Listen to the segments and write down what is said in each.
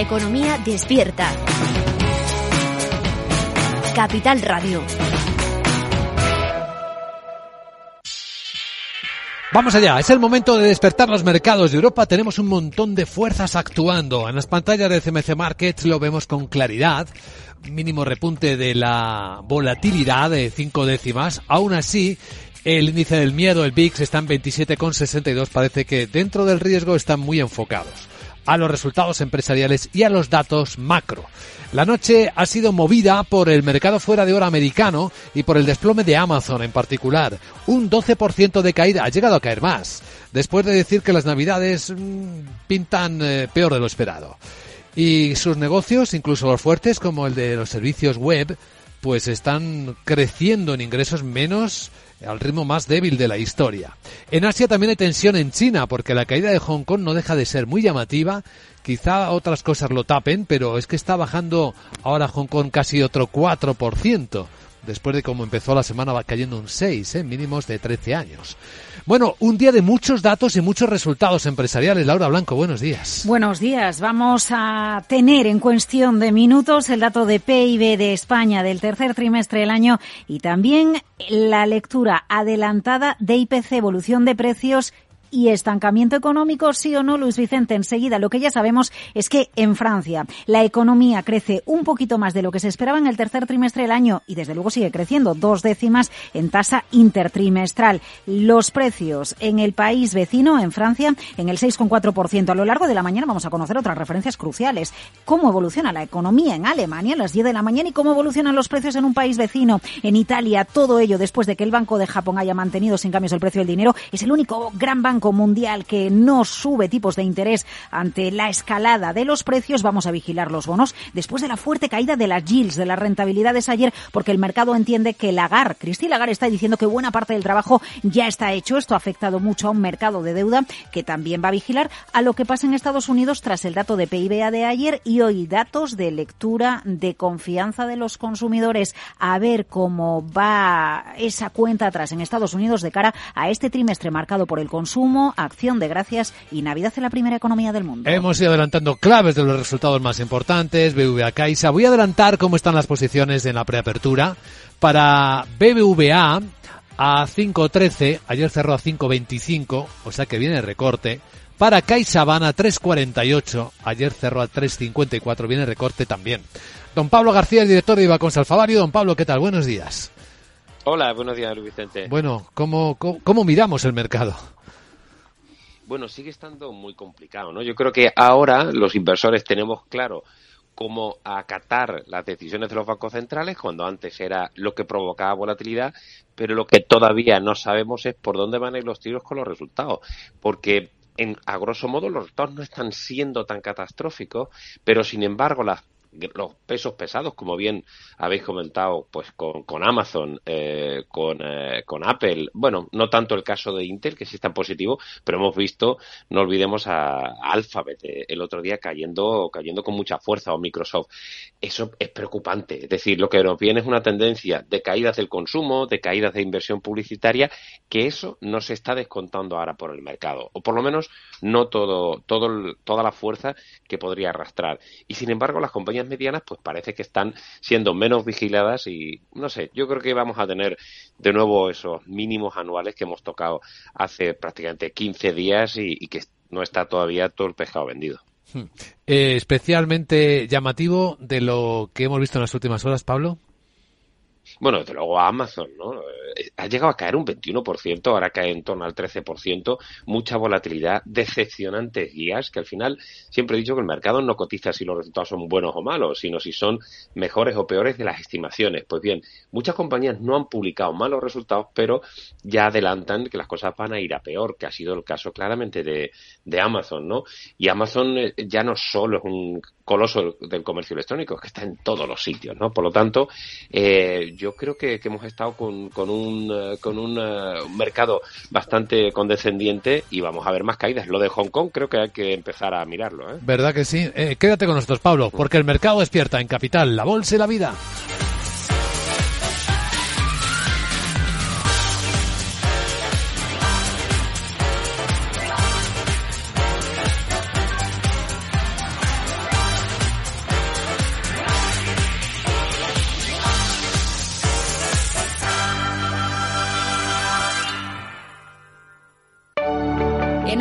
Economía despierta. Capital Radio. Vamos allá, es el momento de despertar los mercados de Europa. Tenemos un montón de fuerzas actuando. En las pantallas de CMC Markets lo vemos con claridad. Mínimo repunte de la volatilidad de cinco décimas. Aún así, el índice del miedo, el VIX, está en 27,62. Parece que dentro del riesgo están muy enfocados a los resultados empresariales y a los datos macro. La noche ha sido movida por el mercado fuera de hora americano y por el desplome de Amazon en particular. Un 12% de caída, ha llegado a caer más, después de decir que las navidades mmm, pintan eh, peor de lo esperado. Y sus negocios, incluso los fuertes como el de los servicios web, pues están creciendo en ingresos menos al ritmo más débil de la historia. En Asia también hay tensión en China, porque la caída de Hong Kong no deja de ser muy llamativa. Quizá otras cosas lo tapen, pero es que está bajando ahora Hong Kong casi otro 4%, después de cómo empezó la semana va cayendo un 6, ¿eh? mínimos de 13 años. Bueno, un día de muchos datos y muchos resultados empresariales. Laura Blanco, buenos días. Buenos días. Vamos a tener en cuestión de minutos el dato de PIB de España del tercer trimestre del año y también la lectura adelantada de IPC, evolución de precios y estancamiento económico, sí o no, Luis Vicente. Enseguida, lo que ya sabemos es que en Francia la economía crece un poquito más de lo que se esperaba en el tercer trimestre del año y desde luego sigue creciendo dos décimas en tasa intertrimestral. Los precios en el país vecino, en Francia, en el 6,4%. A lo largo de la mañana vamos a conocer otras referencias cruciales. Cómo evoluciona la economía en Alemania a las 10 de la mañana y cómo evolucionan los precios en un país vecino, en Italia. Todo ello después de que el Banco de Japón haya mantenido sin cambios el precio del dinero. Es el único gran banco Banco Mundial que no sube tipos de interés ante la escalada de los precios, vamos a vigilar los bonos después de la fuerte caída de las yields, de las rentabilidades ayer, porque el mercado entiende que Lagar, Christine Lagar está diciendo que buena parte del trabajo ya está hecho. Esto ha afectado mucho a un mercado de deuda que también va a vigilar a lo que pasa en Estados Unidos tras el dato de PIB de ayer y hoy datos de lectura de confianza de los consumidores. A ver cómo va esa cuenta atrás en Estados Unidos de cara a este trimestre marcado por el consumo Acción de Gracias y Navidad en la primera economía del mundo. Hemos ido adelantando claves de los resultados más importantes, BBVA Caixa. Voy a adelantar cómo están las posiciones en la preapertura. Para BBVA a 5.13, ayer cerró a 5.25, o sea que viene recorte. Para CaixaBank a 3.48, ayer cerró a 3.54, viene recorte también. Don Pablo García, el director de Ibacons Alfavario. Don Pablo, ¿qué tal? Buenos días. Hola, buenos días, Luis Vicente. Bueno, ¿cómo, cómo, cómo miramos el mercado? Bueno, sigue estando muy complicado, ¿no? Yo creo que ahora los inversores tenemos claro cómo acatar las decisiones de los bancos centrales, cuando antes era lo que provocaba volatilidad, pero lo que todavía no sabemos es por dónde van a ir los tiros con los resultados, porque en, a grosso modo los resultados no están siendo tan catastróficos, pero sin embargo las los pesos pesados, como bien habéis comentado, pues con, con Amazon, eh, con, eh, con Apple, bueno, no tanto el caso de Intel, que sí está en positivo, pero hemos visto, no olvidemos a, Alphabet eh, el otro día cayendo, cayendo con mucha fuerza, o Microsoft. Eso es preocupante. Es decir, lo que nos viene es una tendencia de caídas del consumo, de caídas de inversión publicitaria, que eso no se está descontando ahora por el mercado, o por lo menos no todo, todo, toda la fuerza que podría arrastrar. Y sin embargo, las compañías medianas pues parece que están siendo menos vigiladas y no sé, yo creo que vamos a tener de nuevo esos mínimos anuales que hemos tocado hace prácticamente 15 días y, y que no está todavía todo el pescado vendido. Hmm. Eh, especialmente llamativo de lo que hemos visto en las últimas horas, Pablo. Bueno, desde luego Amazon, ¿no? Eh, ha llegado a caer un 21%, ahora cae en torno al 13%, mucha volatilidad, decepcionantes guías, que al final siempre he dicho que el mercado no cotiza si los resultados son buenos o malos, sino si son mejores o peores de las estimaciones. Pues bien, muchas compañías no han publicado malos resultados, pero ya adelantan que las cosas van a ir a peor, que ha sido el caso claramente de, de Amazon, ¿no? Y Amazon eh, ya no solo es un coloso del comercio electrónico, es que está en todos los sitios, ¿no? Por lo tanto, eh, yo creo que, hemos estado con, un, eh, con un, mercado bastante condescendiente y vamos a ver más caídas. Lo de Hong Kong creo que hay que empezar a mirarlo, ¿eh? ¿Verdad que sí? quédate con nosotros, Pablo, porque el mercado despierta en Capital, la bolsa y la vida.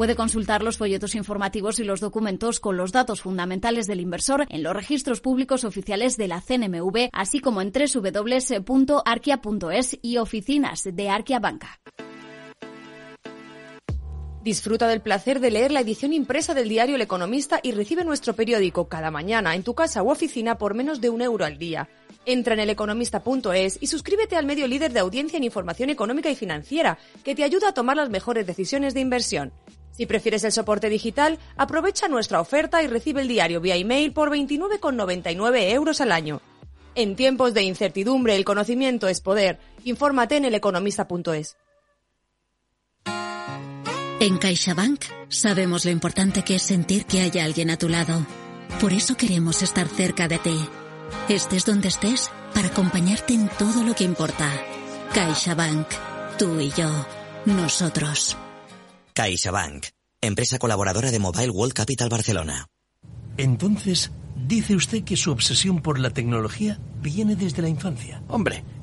Puede consultar los folletos informativos y los documentos con los datos fundamentales del inversor en los registros públicos oficiales de la CNMV, así como en www.arquia.es y oficinas de Arquia Banca. Disfruta del placer de leer la edición impresa del diario El Economista y recibe nuestro periódico cada mañana en tu casa u oficina por menos de un euro al día. Entra en eleconomista.es y suscríbete al medio líder de audiencia en información económica y financiera, que te ayuda a tomar las mejores decisiones de inversión. Si prefieres el soporte digital, aprovecha nuestra oferta y recibe el diario vía email por 29,99 euros al año. En tiempos de incertidumbre, el conocimiento es poder. Infórmate en eleconomista.es. En CaixaBank sabemos lo importante que es sentir que hay alguien a tu lado. Por eso queremos estar cerca de ti. Estés donde estés para acompañarte en todo lo que importa. CaixaBank. Tú y yo. Nosotros. CaixaBank, empresa colaboradora de Mobile World Capital Barcelona. Entonces, dice usted que su obsesión por la tecnología viene desde la infancia. Hombre,